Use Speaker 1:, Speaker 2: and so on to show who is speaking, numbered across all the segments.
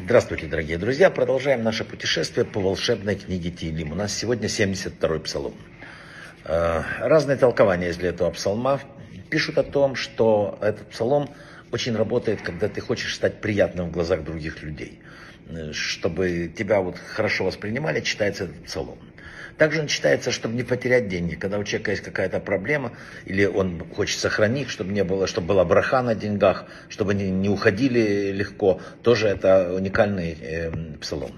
Speaker 1: Здравствуйте, дорогие друзья. Продолжаем наше путешествие по волшебной книге Тилим. У нас сегодня 72-й псалом. Э, разные толкования из этого псалма пишут о том, что этот псалом очень работает, когда ты хочешь стать приятным в глазах других людей. Э, чтобы тебя вот хорошо воспринимали, читается этот псалом. Также он читается, чтобы не потерять деньги. Когда у человека есть какая-то проблема, или он хочет сохранить, чтобы не было, чтобы была браха на деньгах, чтобы они не уходили легко, тоже это уникальный э, псалом.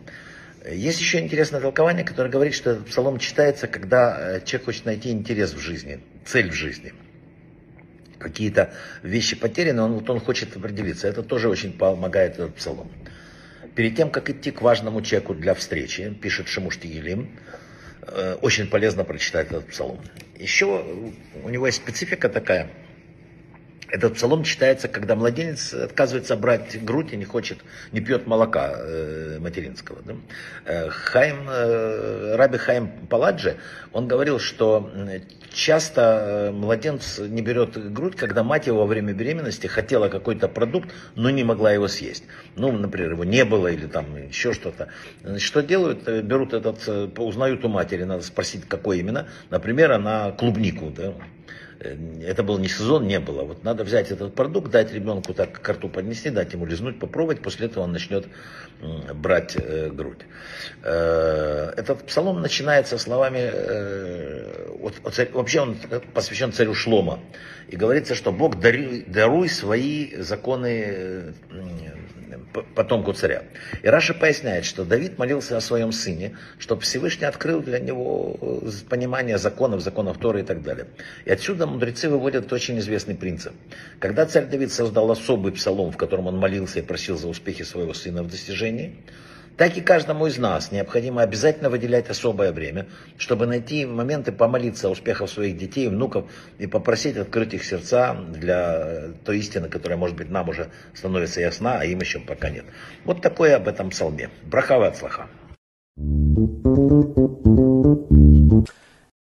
Speaker 1: Есть еще интересное толкование, которое говорит, что этот псалом читается, когда э, человек хочет найти интерес в жизни, цель в жизни. Какие-то вещи потеряны, он, вот он хочет определиться. Это тоже очень помогает этот псалом. Перед тем, как идти к важному человеку для встречи, пишет Шамуш Тигелим, очень полезно прочитать этот псалом. Еще у него есть специфика такая. Этот псалом читается, когда младенец отказывается брать грудь и не хочет, не пьет молока э, материнского. Да? Э, Хайм, э, Раби Хайм Паладжи, он говорил, что часто э, младенец не берет грудь, когда мать его во время беременности хотела какой-то продукт, но не могла его съесть. Ну, например, его не было или там еще что-то. Что делают? Э, берут этот, узнают у матери, надо спросить, какой именно. Например, она клубнику, да? Э, это был не сезон, не было. Вот надо взять этот продукт, дать ребенку так к рту поднести, дать ему лизнуть, попробовать, после этого он начнет брать э, грудь. Э, этот псалом начинается словами, вот, вообще он посвящен царю Шлома. И говорится, что Бог даруй, даруй свои законы потомку царя. И Раша поясняет, что Давид молился о своем сыне, чтобы Всевышний открыл для него э, понимание законов, законов Торы и так далее. И отсюда мудрецы выводят очень известный принцип. Когда царь Давид создал особый псалом, в котором он молился и просил за успехи своего сына в достижении, так и каждому из нас необходимо обязательно выделять особое время, чтобы найти моменты помолиться о успехах своих детей внуков и попросить открыть их сердца для той истины, которая, может быть, нам уже становится ясна, а им еще пока нет. Вот такое об этом псалме. Брахава от слаха.